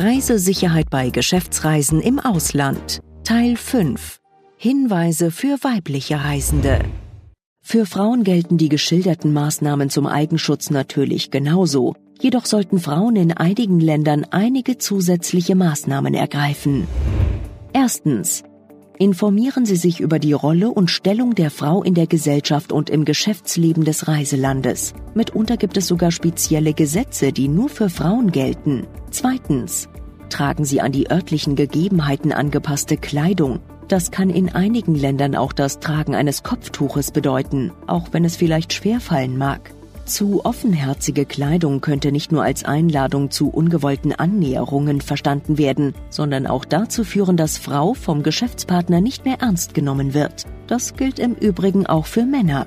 Reisesicherheit bei Geschäftsreisen im Ausland. Teil 5. Hinweise für weibliche Reisende. Für Frauen gelten die geschilderten Maßnahmen zum Eigenschutz natürlich genauso. Jedoch sollten Frauen in einigen Ländern einige zusätzliche Maßnahmen ergreifen. Erstens. Informieren Sie sich über die Rolle und Stellung der Frau in der Gesellschaft und im Geschäftsleben des Reiselandes. Mitunter gibt es sogar spezielle Gesetze, die nur für Frauen gelten. Zweitens. Tragen Sie an die örtlichen Gegebenheiten angepasste Kleidung. Das kann in einigen Ländern auch das Tragen eines Kopftuches bedeuten, auch wenn es vielleicht schwerfallen mag. Zu offenherzige Kleidung könnte nicht nur als Einladung zu ungewollten Annäherungen verstanden werden, sondern auch dazu führen, dass Frau vom Geschäftspartner nicht mehr ernst genommen wird. Das gilt im Übrigen auch für Männer.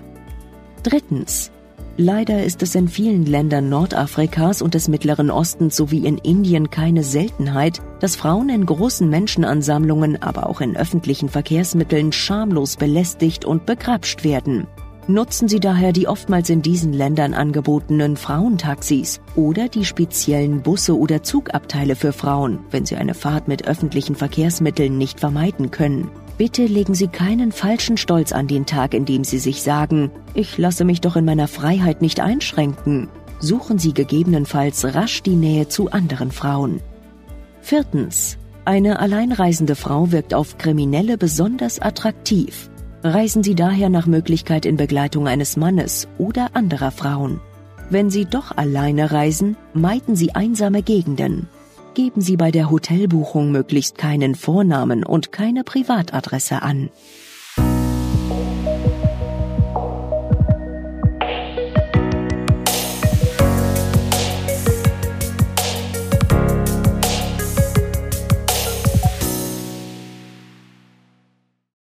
Drittens. Leider ist es in vielen Ländern Nordafrikas und des Mittleren Ostens sowie in Indien keine Seltenheit, dass Frauen in großen Menschenansammlungen, aber auch in öffentlichen Verkehrsmitteln schamlos belästigt und begrapscht werden. Nutzen Sie daher die oftmals in diesen Ländern angebotenen Frauentaxis oder die speziellen Busse oder Zugabteile für Frauen, wenn Sie eine Fahrt mit öffentlichen Verkehrsmitteln nicht vermeiden können. Bitte legen Sie keinen falschen Stolz an den Tag, indem Sie sich sagen, ich lasse mich doch in meiner Freiheit nicht einschränken. Suchen Sie gegebenenfalls rasch die Nähe zu anderen Frauen. Viertens. Eine alleinreisende Frau wirkt auf Kriminelle besonders attraktiv. Reisen Sie daher nach Möglichkeit in Begleitung eines Mannes oder anderer Frauen. Wenn Sie doch alleine reisen, meiden Sie einsame Gegenden. Geben Sie bei der Hotelbuchung möglichst keinen Vornamen und keine Privatadresse an.